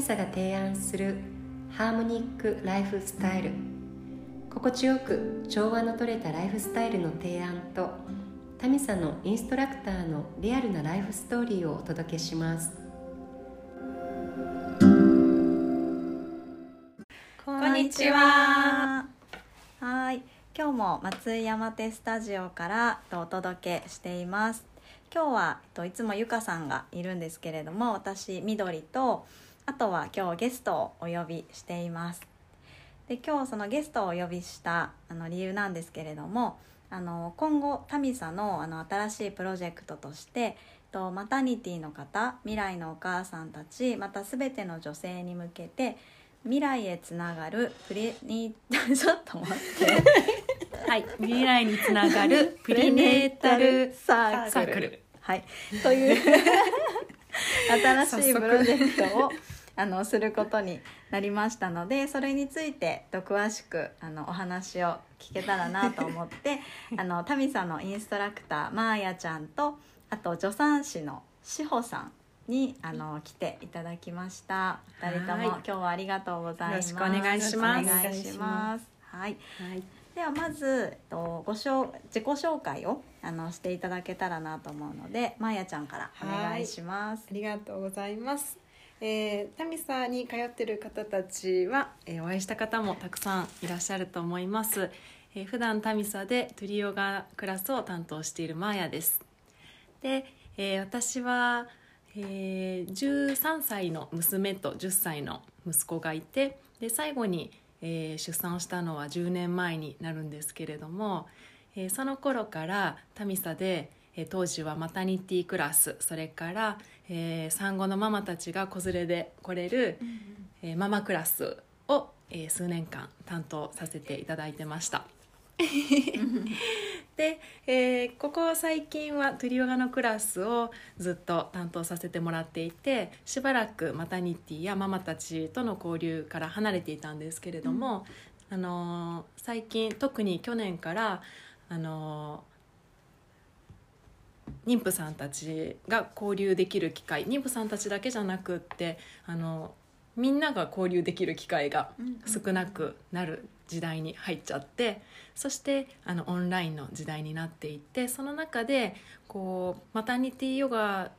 ミサが提案するハーモニックライフスタイル心地よく調和のとれたライフスタイルの提案とタミサのインストラクターのリアルなライフストーリーをお届けしますこんにちははい今日も松井山手スタジオからお届けしています今日は、えっと、いつもゆかさんがいるんですけれども私みどりとあとは今日ゲストをお呼びしています。で今日そのゲストをお呼びしたあの理由なんですけれどもあの今後タミサのあの新しいプロジェクトとしてとマタニティの方未来のお母さんたちまた全ての女性に向けて未来へつながるプレニ ちょっと待って。はい、未来につながる プレネータルササークル。はい、という新しいプロジェクトをあのすることになりましたのでそれについてと詳しくあのお話を聞けたらなと思って あのタミさんのインストラクターマーヤちゃんとあと助産師の志保さんにあの来ていただきました。二人ともはい今日はありがとうございます。よろしくお願いしますお願いします。はい。はい、ではまず、と、ごしょう自己紹介をあのしていただけたらなと思うのでまーやちゃんからお願いしますあ。りがとうございます。えー、タミサに通ってる方たちは、えーお会いした方もたくさんいらっしゃると思います。えー普段タミサでトリヨガクラスを担当しているマーヤです。で、えー私は、えー13歳の娘と10歳の息子がいてで最後に、えー出産したのは10年前になるんですけれども、えーその頃からタミサで、当時はマタニティクラスそれから、えー産後のママたちが子連れで来れる、えーママクラスを、えー数年間担当させていただいてました。で、えーここ最近はトゥリヨガのクラスをずっと担当させてもらっていてしばらくマタニティやママたちとの交流から離れていたんですけれども、あのー最近特に去年から、あのー妊婦さんたちが交流できる機会妊婦さんたちだけじゃなくってあのみんなが交流できる機会が少なくなる時代に入っちゃってそしてあのオンラインの時代になっていってその中でこうマタニティヨガ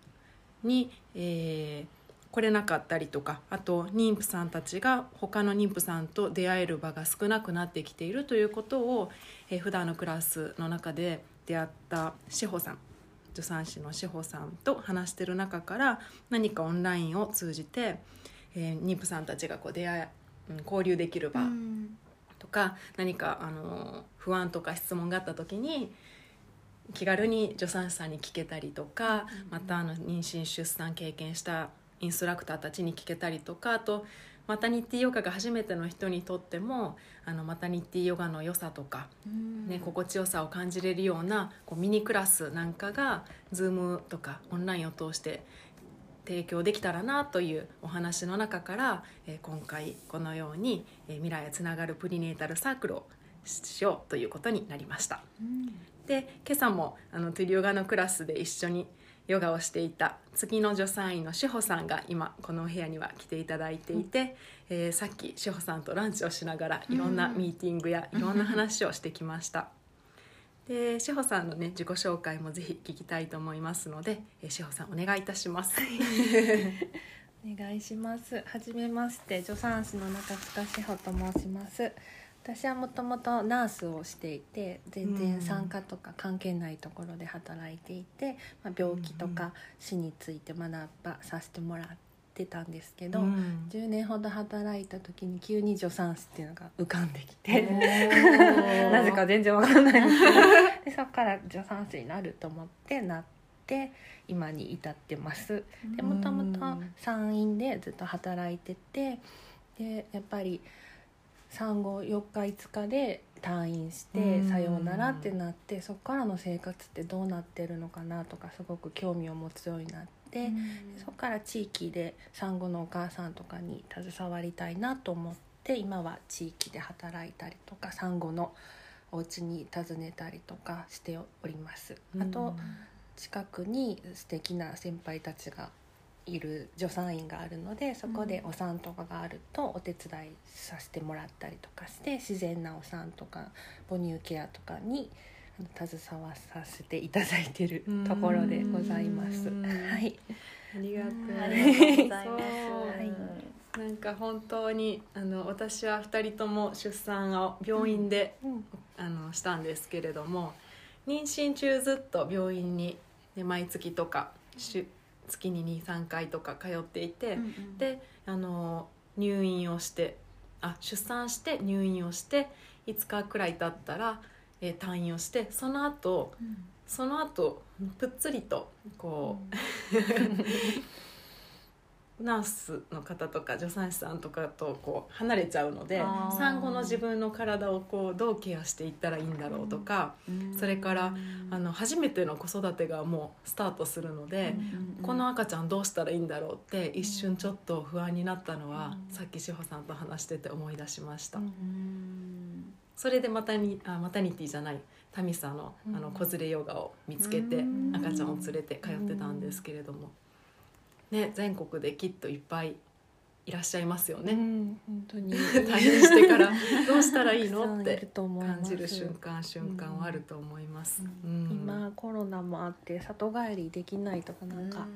に、えー来れなかったりとかあと妊婦さんたちが他の妊婦さんと出会える場が少なくなってきているということを、えー普段のクラスの中で出会った志保さん助産師の志保さんと話してる中から何かオンラインを通じて、えー妊婦さんたちがこう出会交流できる場とか何かあの不安とか質問があった時に気軽に助産師さんに聞けたりとか、またあの妊娠出産経験したインストラクターたちに聞けたりとかあとマタニティヨガが初めての人にとってもあのマタニティヨガの良さとか、ね、心地よさを感じれるようなこうミニクラスなんかが Zoom とかオンラインを通して提供できたらなというお話の中から、えー今回このように、えー未来へつながるプリネータルサークルをしようということになりました。で今朝もあのトゥリヨガのクラスで一緒にヨガをしていた次の助産院の志保さんが今このお部屋には来ていただいていて、えーさっき志保さんとランチをしながらいろんなミーティングやいろんな話をしてきました。で志保さんのね自己紹介もぜひ聞きたいと思いますので、えー志保さんお願いいたします。お願いします。はじめまして、助産師の中塚志保と申します。私はもともとナースをしていて全然産科とか関係ないところで働いていて、まあ、病気とか死について学ばさせてもらってたんですけど、うん。10年ほど働いた時に急に助産師っていうのが浮かんできて なぜか全然わからないんですけど。でそこから助産師になると思ってなって今に至ってます。でもともと産院でずっと働いててでやっぱり産後4日5日で退院してうん。さようならってなってそこからの生活ってどうなってるのかなとかすごく興味を持つようになって、そこから地域で産後のお母さんとかに携わりたいなと思って今は地域で働いたりとか産後のお家に訪ねたりとかしております。あと近くに素敵な先輩たちがいる助産院があるのでそこでお産とかがあるとお手伝いさせてもらったりとかして自然なお産とか母乳ケアとかに携わさせていただいてるところでございます。うんはい、ありがとうございます。そう。なんか本当にあの私は2人とも出産を病院で、あのしたんですけれども妊娠中ずっと病院に、ね、毎月とか週月に23回とか通っていて、うんうん。であの入院をしてあ出産して入院をして5日くらい経ったら、えー退院をしてその後うん。その後ぷっつりとこう、ナースの方とか助産師さんとかとこう離れちゃうので産後の自分の体をこうどうケアしていったらいいんだろうとか、それからあの初めての子育てがもうスタートするので。この赤ちゃんどうしたらいいんだろうって一瞬ちょっと不安になったのは、さっき志保さんと話してて思い出しました、うんそれでマタニあマタニティじゃないタミサのあの子連れヨガを見つけてうん。赤ちゃんを連れて通ってたんですけれども、ね、全国できっといっぱいいらっしゃいますようね、ん、本当に。退院してから。どうしたらいいの？って感じる瞬間瞬間はあると思います、うん。今コロナもあって里帰りできないとかなんか、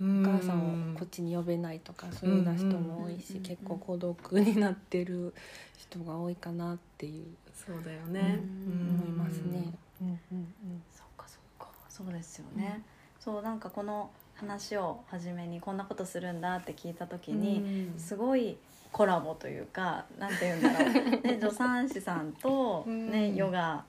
うん。お母さんをこっちに呼べないとかそういうような人も多いし、うん。結構孤独になってる人が多いかなっていう。そうだよね、うん思いますね。うんうんうん。そっかそっか。そうですよね、そうなんかこの話を初めにこんなことするんだって聞いた時に、すごいコラボというかなんて言うんだろう、ね、助産師さんと、ねうん。ヨガ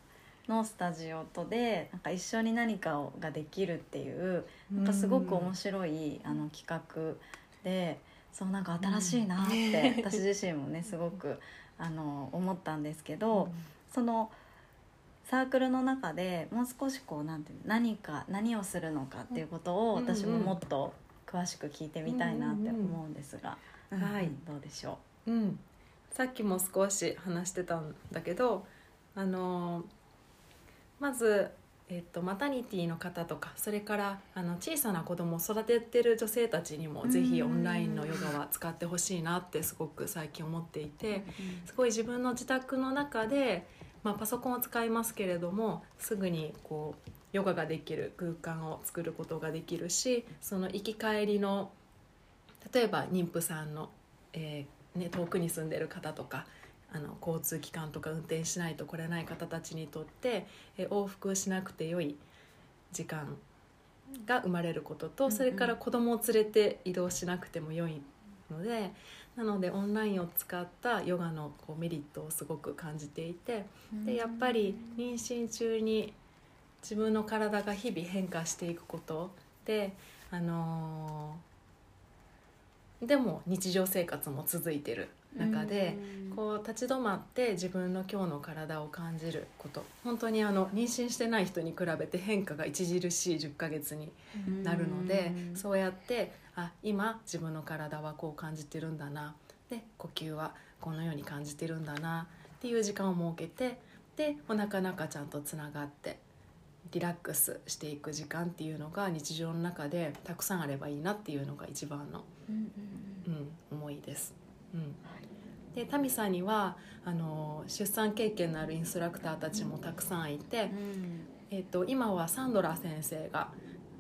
のスタジオとでなんか一緒に何かをができるっていうなんかすごく面白い、あの企画でそうなんか新しいなって、私自身もねすごくあの思ったんですけど、そのサークルの中でもう少しこうなんていうの何か何をするのかっていうことをうん私ももっと詳しく聞いてみたいなって思うんですが、うんはい。うんどうでしょう？ん、さっきも少し話してたんだけどあのまず、えっと、マタニティの方とかそれからあの小さな子供を育ててる女性たちにもぜひオンラインのヨガは使ってほしいなってすごく最近思っていてすごい自分の自宅の中で、まあ、パソコンを使いますけれどもすぐにこうヨガができる空間を作ることができるしその行き帰りの例えば妊婦さんの、えーね、遠くに住んでる方とかあの交通機関とか運転しないと来れない方たちにとって、えー往復しなくてよい時間が生まれることと、それから子供を連れて移動しなくても良いのでなのでオンラインを使ったヨガのこうメリットをすごく感じていてうでやっぱり妊娠中に自分の体が日々変化していくこと。で、あのーでも日常生活も続いてる中で、こう立ち止まって自分の今日の体を感じること。本当にあの妊娠してない人に比べて変化が著しい10ヶ月になるので、そうやってあ今自分の体はこう感じてるんだな。で呼吸はこのように感じてるんだな。っていう時間を設けてでお腹の赤ちゃんとつながってリラックスしていく時間っていうのが日常の中でたくさんあればいいなっていうのが一番の、うんうん。うん、思いです。うんでタミさんにはあの出産経験のあるインストラクターたちもたくさんいて、うん。えっと今はサンドラ先生が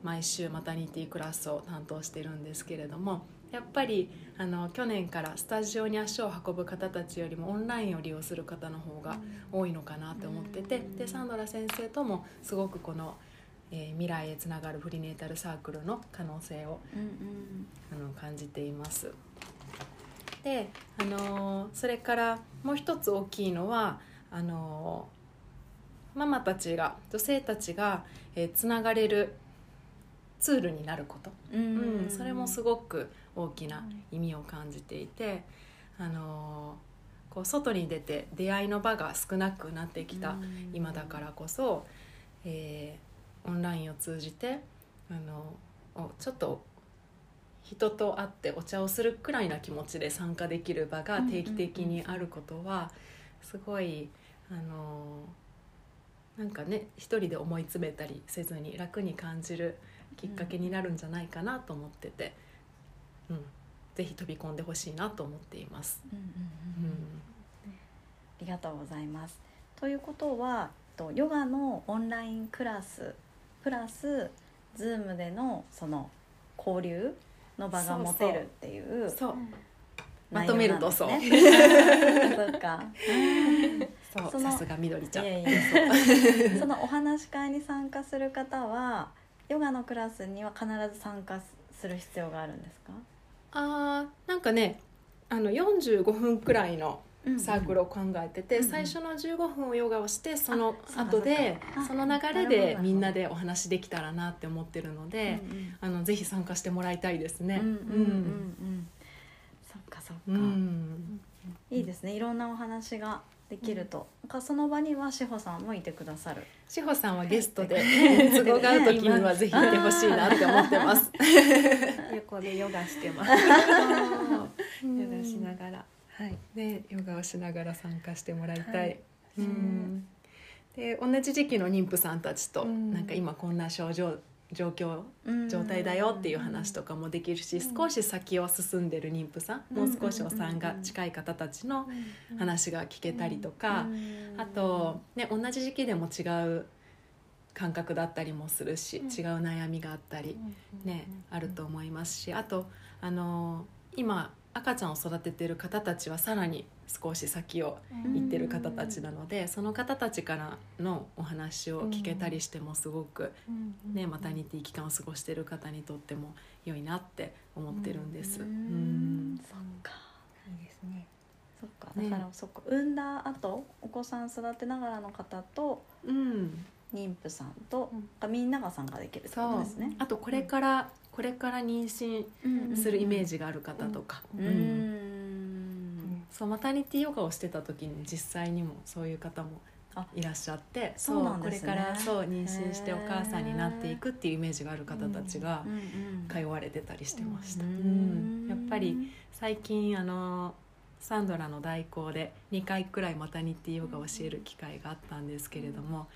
毎週マタニティクラスを担当してるんですけれどもやっぱりあの去年からスタジオに足を運ぶ方たちよりもオンラインを利用する方の方が多いのかなって思っててでサンドラ先生ともすごくこの、えー未来へつながるプリネータルサークルの可能性をあの感じています。で、あのーそれからもう一つ大きいのはあのーママたちが女性たちが、えーつながれるツールになること、うん。うんそれもすごく大きな意味を感じていて、あのーこう外に出て出会いの場が少なくなってきた今だからこそ、えーオンラインを通じてあのおちょっと人と会ってお茶をするくらいな気持ちで参加できる場が定期的にあることはすごいあのなんかね一人で思い詰めたりせずに楽に感じるきっかけになるんじゃないかなと思ってて。うん、ぜひ飛び込んでほしいなと思っています。ありがとうございます。ということはとヨガのオンラインクラスプラス Zoom でのその交流の場が持てるっていうそう内容まとめるとそうそうか。そう さすがみどりちゃん。いやいやそのお話し会に参加する方はヨガのクラスには必ず参加する必要があるんですか？あーなんかねあの45分くらいのサークルを考えてて、うんうん最初の15分をヨガをしてその後でその流れでみんなでお話できたらなって思ってるので、うんあのぜひ参加してもらいたいですね。うんうんうんうんうん。そっかそっか。うんうんいいですね。いろんなお話ができると。なんかその場には志保さんもいてくださる。志保さんはゲストで都合が合う時にはぜひいてほしいなって思ってます。横でヨガしてます ヨガしながらはい。でヨガをしながら参加してもらいたい。はい。うん。で同じ時期の妊婦さんたちと、うん。なんか今こんな症状状況状態だよっていう話とかもできるし、少し先を進んでる妊婦さん、もう少しお産が近い方たちの話が聞けたりとか、あと、ね、同じ時期でも違う感覚だったりもするし、違う悩みがあったり、ねあると思いますしあとあの今赤ちゃんを育ててる方たちはさらに少し先を行ってる方たちなので、その方たちからのお話を聞けたりしてもすごく、ね、マタニティ期間を過ごしてる方にとっても良いなって思ってるんです。ううん。んそっか。いいですね。そっか。ね。だからそっか。産んだ後お子さん育てながらの方とうん。妊婦さんと、みんなが参加できるってことですね。あとこれから、これから妊娠するイメージがある方とか、ううんん。そうマタニティヨガをしてた時に実際にもそういう方もあいらっしゃってそうね。これからそう妊娠してお母さんになっていくっていうイメージがある方たちが通われてたりしてました、ううんん。やっぱり最近あのサンドラの代行で2回くらいマタニティヨガを教える機会があったんですけれども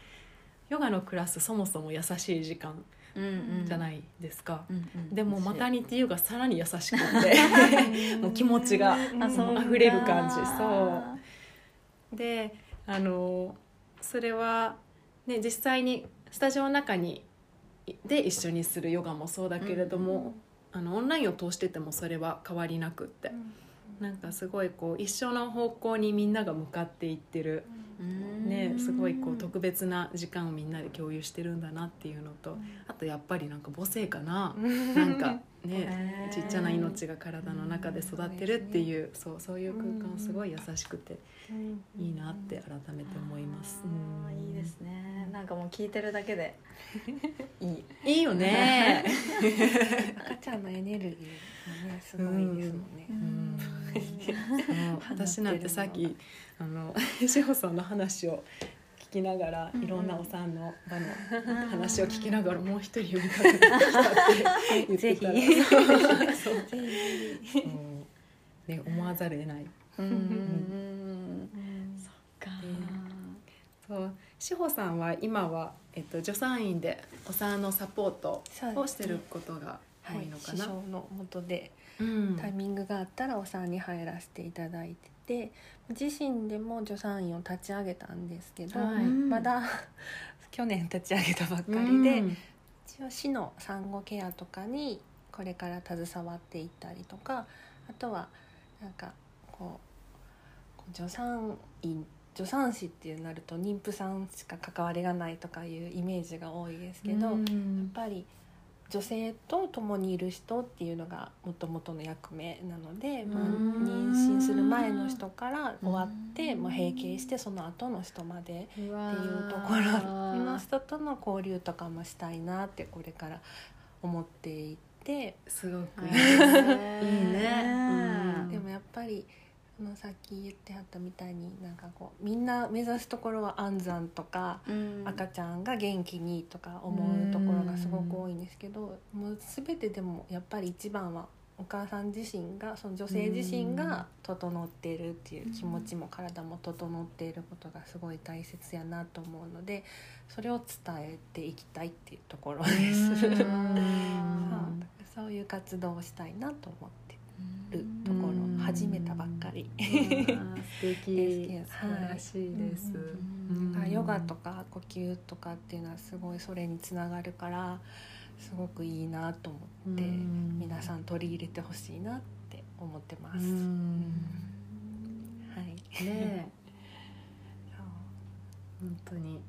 ヨガのクラスそもそも優しい時間うんうんじゃないですか、うんうん。でもマタニティヨガさらに優しくてもう気持ちが溢れる感じ。そう。であのそれは、ね、実際にスタジオの中にで一緒にするヨガもそうだけれども、あのオンラインを通しててもそれは変わりなくって、なんかすごいこう一緒の方向にみんなが向かっていってる、ね、すごいこう特別な時間をみんなで共有してるんだなっていうのとあとやっぱりなんか母性かな、なんかね ちっちゃな命が体の中で育ってるっていうそうそういう空間すごい優しくていいなって改めて思います。あーいいですね。なんかもう聞いてるだけで。いい。いいよね。赤ちゃんのエネルギーがねすごいですもんね、うん 私なんてさっきあの 志保さんの話を聞きながらいろんなお産の場の話を聞きながらもう一人呼びかけてきたって言ってたら。ね思わざるを得ない。うん。うん。そっか。そう。志保さんは今は、えっと、助産院でお産のサポートをしてることが多いのか師な。匠の下で。うんタイミングがあったらお産に入らせていただいてて自身でも助産院を立ち上げたんですけど、はい。まだ 去年立ち上げたばっかりで、うん。一応市の産後ケアとかにこれから携わっていったりとかあとはなんかこう助産院助産師っていうなると妊婦さんしか関わりがないとかいうイメージが多いですけど、やっうんぱり女性と共にいる人っていうのがもともとの役目なので、まあ、うん妊娠する前の人から終わって、まあ、閉経してその後の人までっていうところの人との交流とかもしたいなってこれから思っていて、すごくいいいい。いいねね。うんでもやっぱりあのさっき言ってはったみたいになんかこうみんな目指すところは安産とか、赤ちゃんが元気にとか思うところがすごく多いんですけど、もう全てでもやっぱり一番はお母さん自身がその女性自身が整っているっていう気持ちも体も整っていることがすごい大切やなと思うのでそれを伝えていきたいっていうところです。そうだからそういう活動をしたいなと思ってるところ始めたばっかり。素敵。です素晴らしいです、うんヨガとか呼吸とかっていうのはすごいそれにつながるからすごくいいなと思ってうん。皆さん取り入れてほしいなって思ってまうす。ん。はい。ね本当に。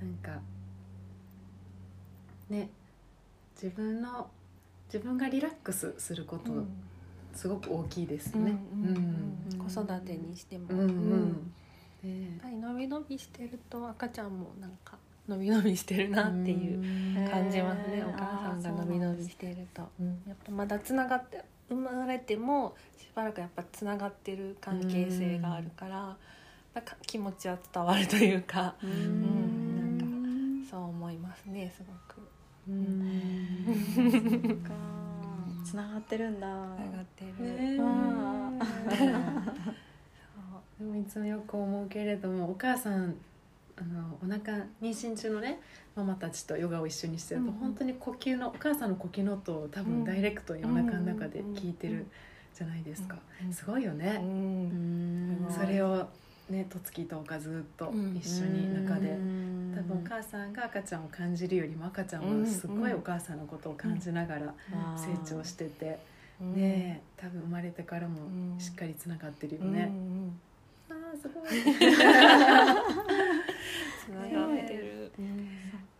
なんかね自分の自分がリラックスすること、すごく大きいですね。子育てにしても、うんやっぱり伸び伸びしてると赤ちゃんもなんか伸び伸びしてるなっていう感じますね、お母さんが伸び伸びしてると。うんやっぱまだつながって生まれてもしばらくやっぱつながってる関係性があるから、やっぱか気持ちは伝わるというか、ううんなんかそう思いますねすごく。うん。かつながってるんだ。つながってる、ねえあでもいつもよく思うけれどもお母さんあのお腹妊娠中のねママたちとヨガを一緒にしてると、うん本当に呼吸のお母さんの呼吸の音を多分ダイレクトにお腹の中で聞いてるじゃないですか、うん。すごいようね、うん。ん。それをねとつきとかずっとうん。一緒に中で、うん。多分お母さんが赤ちゃんを感じるよりも赤ちゃんはすごいお母さんのことを感じながら成長してて、うん。ねえ多分生まれてからもうん。しっかりつながってるようんね。うん。あーすごい。つながってる、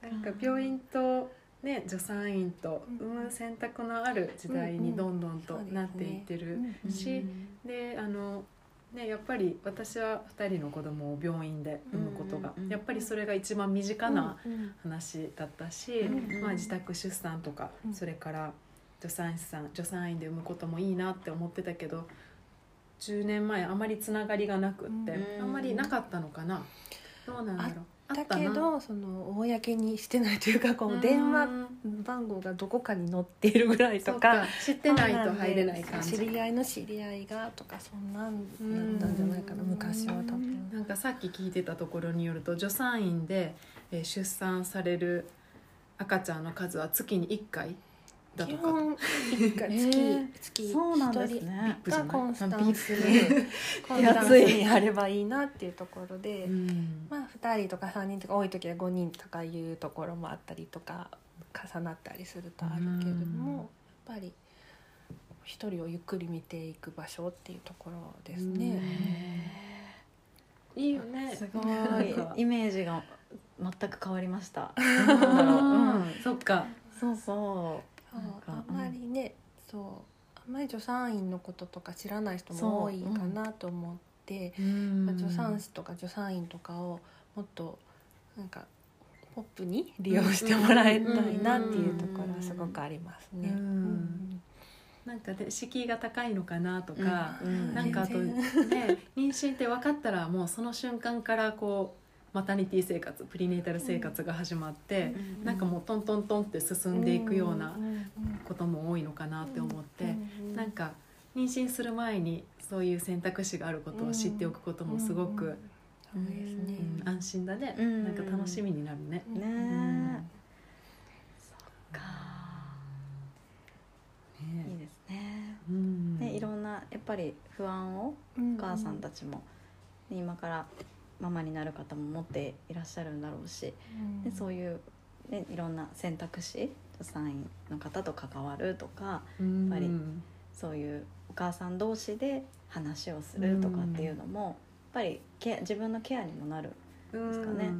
なんか病院と、ね、助産院とうん。産む選択のある時代にどんどんとなっていってるし、であのね、やっぱり私は2人の子供を病院で産むことが、うんうん。うんやっぱりそれが一番身近な話だったし、うんまあ、自宅出産とか、うん。それから助産師さん助産院で産むこともいいなって思ってたけど10年前あまりつながりがなくって、うんあんまりなかったのかな。どうなんだろう。あだけどその公にしてないというかこう電話番号がどこかに載っているぐらいととかか。知ってないと入れない感じ。知り合いの知り合いがとかそんなんだったんじゃないかな。うん。昔は多分。なんかさっき聞いてたところによると助産院で、えー出産される赤ちゃんの数は月に1回だとか。基本一回月、えー月そうなんです一人ねじゃない？がコンスタンス。ビにコンスタンスにやればいいなっていうところで、うん。まあ2人とか3人とか多い時は5人とかいうところもあったりとか重なったりするとあるけれども、うん。やっぱり一人をゆっくり見ていく場所っていうところですね。いいよね。すごなんか。いイメージが全く変わりました。うんう。ん。そっか。そうそそうあんまりね、そうあんまり助産院のこととか知らない人も多いかなと思って、まあ助産師とか助産院とかをもっとなんかポップに利用してもらいたいなっていうところはすごくありますね。うんなんかで敷居が高いのかなとか、うんなんかあとね妊娠って分かったらもうその瞬間からこうマタニティ生活プリネータル生活が始まって、うんなんかもうトントントンって進んでいくようなうんことも多いのかなって思って、うんなんか妊娠する前にそういう選択肢があることを知っておくこともすごく、そうですね。うん安心だね、うんなんか楽しみになるね。ねん。そっか。いいねですね。うん。ねいろんなやっぱり不安をおお母さんたちも、ね今からママになる方も持っていらっしゃるんだろうし、でそういう、ね、いろんな選択肢助産院の方と関わるとかうんやっぱりそういうお母さん同士で話をするとかっていうのも、やっぱりケア自分のケアにもなる。ですかね。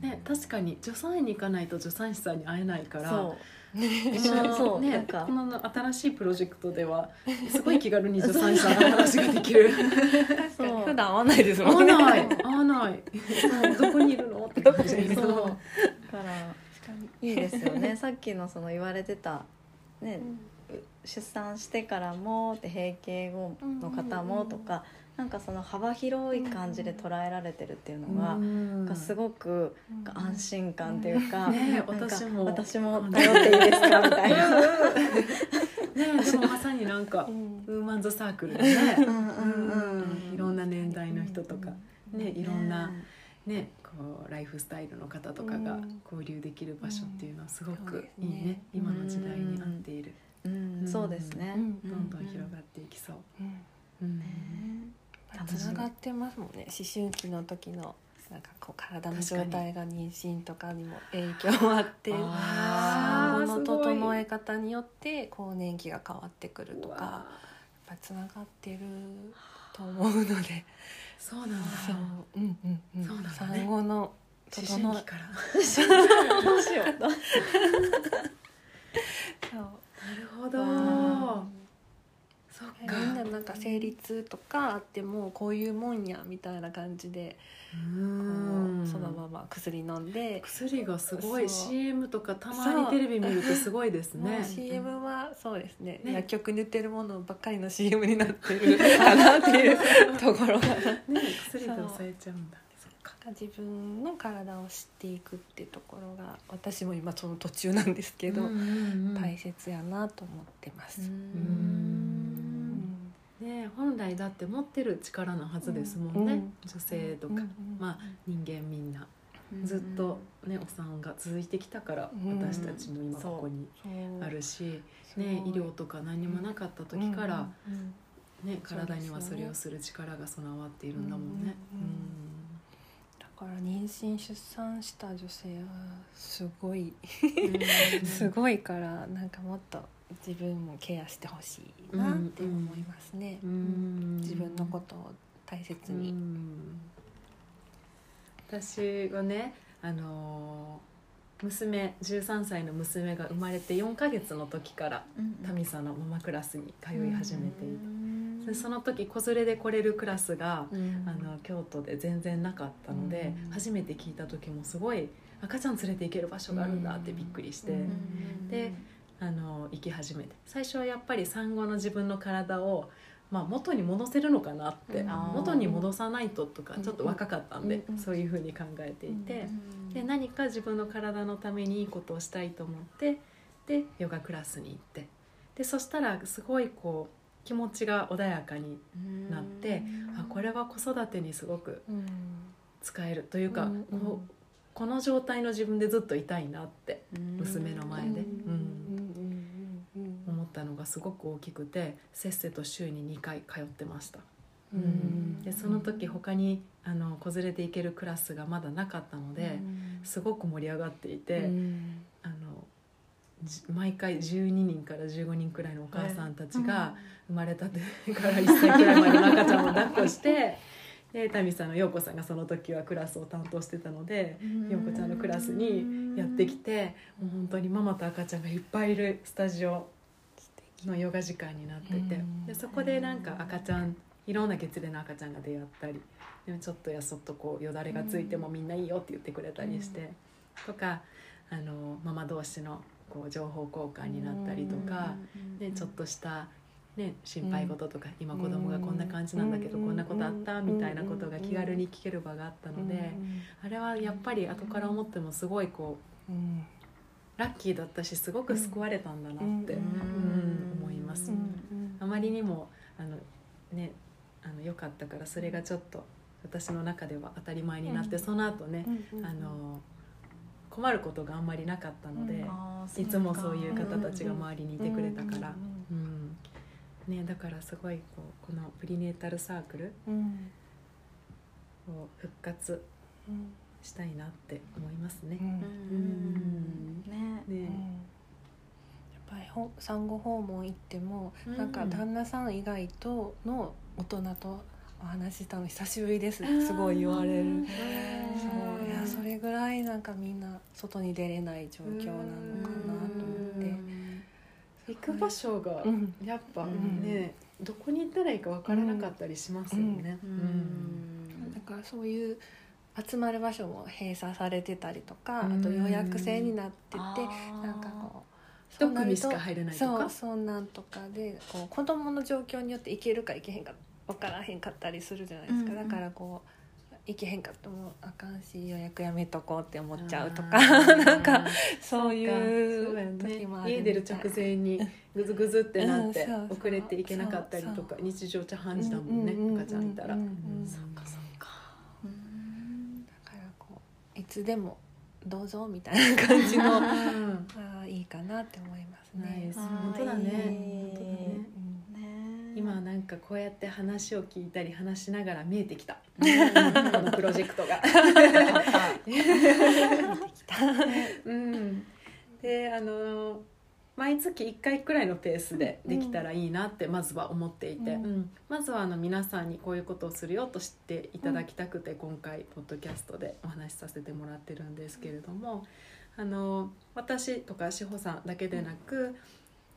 ね確かに助産院に行かないと助産師さんに会えないからそう。一緒にそうねなんか。この新しいプロジェクトではすごい気軽に助産師さんの話ができる。確かに普段会わないです合もんね。わない。合わない。どこにいるの？って。感じだけそう。どだからいいですよね。さっきのその言われてた、ね出産してからもって閉経後の方もとか、なんかその幅広い感じで捉えられてるっていうのが、なんかすごく安心感っていうか,、ねか私も。私も頼っていいですか？みたいな。ねでもまさになんかうん。ウーマンズサークルでね。うんうん。うんな年代の人とかねいろんなね。こうライフスタイルの方とかがうん。交流できる場所っていうのはすごくいいね。今の時代に合っている、うん。うん。そうですね、うん。どんどん広がっていきそう。うん。つながってますもんね。思春期の時のなんかこう体の状態が妊娠とかにも影響あって産後の整え方によって更年期が変わってくるとかやっぱつながってると思うので。そうなんだ。そう。うんうんうん。そうなんだね。産後の思春期から。どうしよう。そう。なるほどみんななんか生理痛とかあってもこういうもんやみたいな感じでうこんうそのまま薬飲んで。薬がすごい CM とかたまにテレビ見るとすごいですね。CM はそうですね。ね。薬局に売ってるものばっかりの CM になってる かなっていうところが。ね薬で抑えちゃうんだ。自分の体を知っていくってところが私も今その途中なんですけど、うんうんうん大切やなと思ってます。んね本来だって持ってる力のはずですもんね、うん。女性とか、うんまあ人間みんな。ずっとねお産が続いてきたからうん私たちも今ここにあるし、ね、医療とか何にもなかった時から、うんうんね、体にはそれをする力が備わっているんだもんね。うんうん。だから妊娠出産した女性はすごい、うん。すごいからなんかもっと自分もケアしてほしいなって思いますね。うん自分のことを大切に。うん。私はねあの娘13歳の娘が生まれて4ヶ月の時からタミさんのママクラスに通い始めていて、でその時子連れで来れるクラスが、あの京都で全然なかったので、うん初めて聞いた時もすごい赤ちゃん連れて行ける場所があるんだってびっくりして、であの行き始めて。最初はやっぱり産後の自分の体を、まあ、元に戻せるのかなって、うん。元に戻さないととかうん。ちょっと若かったんで、うん。そういうふうに考えていて、で何か自分の体のためにいいことをしたいと思ってでヨガクラスに行って。でそしたらすごいこう気持ちが穏やかになって、あこれは子育てにすごくうん。使える。というか、うんうん。ここの状態の自分でずっといたいなって娘の前で、うんったのがすごく大きくてせっせと週に2回通ってました、うん。うんでその時他にあの子連れで行けるクラスがまだなかったので、すごく盛り上がっていて、うん。あのじ毎回12人から15人くらいのお母さんたちが生まれたてから1歳くらいまでの赤ちゃんを抱っこしてでタミさんの陽子さんがその時はクラスを担当してたので陽子ちゃんのクラスにやってきてもう本当にママと赤ちゃんがいっぱいいるスタジオのヨガ時間になっててうん。でそこでなんか赤ちゃんいろんな月齢の赤ちゃんが出会ったりでもちょっとやそっとこうよだれがついてもみんないいよって言ってくれたりして、とかあのママ同士のこう情報交換になったりとか、でちょっとした、ね、心配事とか、今子供がこんな感じなんだけど、うん。こんなことあったみたいなことが気軽に聞ける場があったので、あれはやっぱり後から思ってもすごいこううんラッキーだったしすごく救われたんだなって、うん。うん思います。うん。あまりにもあのねあの良かったからそれがちょっと私の中では当たり前になって、うん。その後ね、うんあの困ることがあんまりなかったので、あいつもそういう方たちが周りにいてくれたから、ううんね、だからすごいこうこのプリネータルサークルうん。を復活うんしたいなって思いますね。う。ん。うん。ねうん。ね。やっぱりほ産後訪問行っても、うん。なんか旦那さん以外との大人とお話ししたの久しぶりです。ってすごい言われる。うん。そう。いやそれぐらいなんかみんな外に出れない状況なのかなと思って。行く場所がうん。やっぱうん。ね、どこに行ったらいいか分からなかったりしますよね。ううん。ん。だからそういう集まる場所も閉鎖されてたりとか、うん。あと予約制になってて、なんかこう一組しか入れないとか？そんなんとかでこう子供の状況によって行けるか行けへんか分からへんかったりするじゃないですか、うんうんだからこう行けへんかってもあかんし予約やめとこうって思っちゃうとか。なんかそういそう時もある家出る直前にぐずぐずってなって遅れていけなかったりとか日常茶飯事だもんね赤ちゃんいたらつでもどうぞみたいな感じのうん。あーいいかなって思いますね。本当だね。いい。本当だね。うんね今なんかこうやって話を聞いたり話しながら見えてきた。このプロジェクトが。うん、であの毎月1回くらいのペースでできたらいいなってまずは思っていて、うん。うん。まずはあの皆さんにこういうことをするよと知っていただきたくて、今回ポッドキャストでお話しさせてもらってるんですけれどもあの私とか志保さんだけでなく、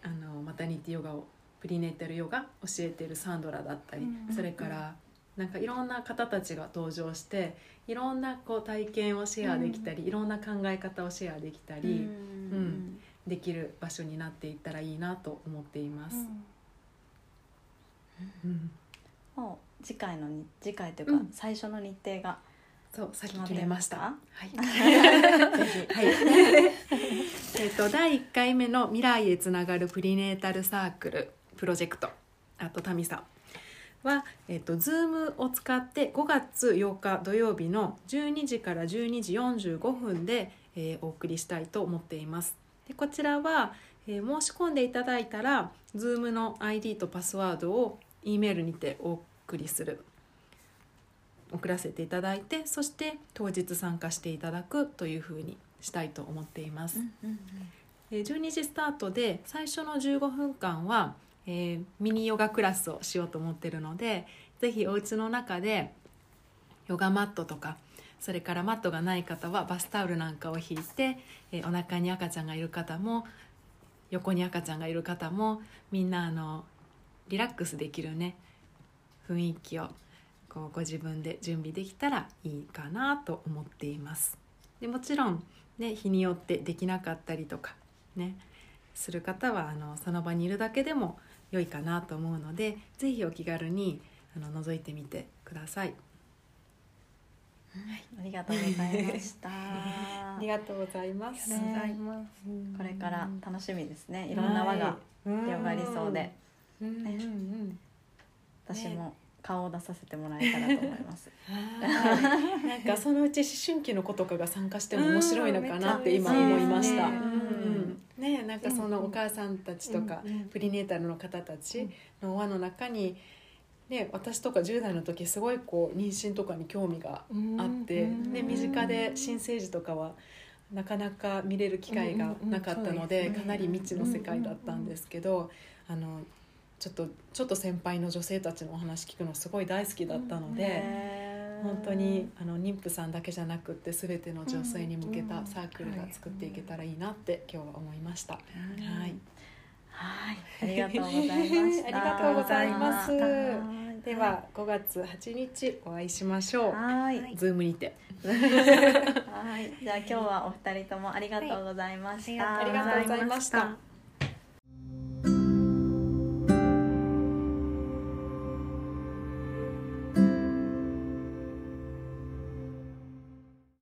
あのマタニティヨガをプリネータルヨガ教えているサンドラだったり、うんそれからなんかいろんな方たちが登場していろんなこう体験をシェアできたり、いろんな考え方をシェアできたり、うんできる場所になっていったらいいなと思っています。うんもう次回のに次回というか、うん最初の日程がそう、さっき決めました。はい。はい。えっと第1回目の未来へつながるプリネータルサークルプロジェクトあとタミさんはえっと Zoom を使って5月8日土曜日の12時から12時45分で、えーお送りしたいと思っています。でこちらは、えー申し込んでいただいたら Zoom の ID とパスワードを E メールにてお送りする送らせていただいてそして当日参加していただくというふうにしたいと思っています。えー12時スタートで最初の15分間は、えーミニヨガクラスをしようと思ってるのでぜひお家の中でヨガマットとかそれからマットがない方はバスタオルなんかを引いて、えーお腹に赤ちゃんがいる方も横に赤ちゃんがいる方もみんなあのリラックスできるね雰囲気をこうご自分で準備できたらいいかなと思っています。でもちろん、ね、日によってできなかったりとかねする方はあのその場にいるだけでも良いかなと思うのでぜひお気軽にあの覗いてみてください。ありがとうございました。ありがとうございます。ありがとうございます。これから楽しみですね。いろんな輪が広がりそうで、私も顔を出させてもらえたらと思います、はいなんかそのうち思春期の子とかが参加しても面白いのかなって今思いました。ね。なんかそのお母さんたちとかプリネータルの方たちの輪の中に、ね、私とか10代の時すごいこう妊娠とかに興味があって、ね、身近で新生児とかはなかなか見れる機会がなかったので,、うんうんうんそうですね。かなり未知の世界だったんですけど、あのちょっとちょっと先輩の女性たちのお話聞くのすごい大好きだったので。本当にあの妊婦さんだけじゃなくって全ての女性に向けたサークルが作っていけたらいいなって今日は思いました。はい、はい。ありがとうございました。ありがとうございます。はいでは5月8日お会いしましょう。はい。ズームにて。はい。じゃあ今日はお二人ともありがとうございました、はい。ありがとうございました。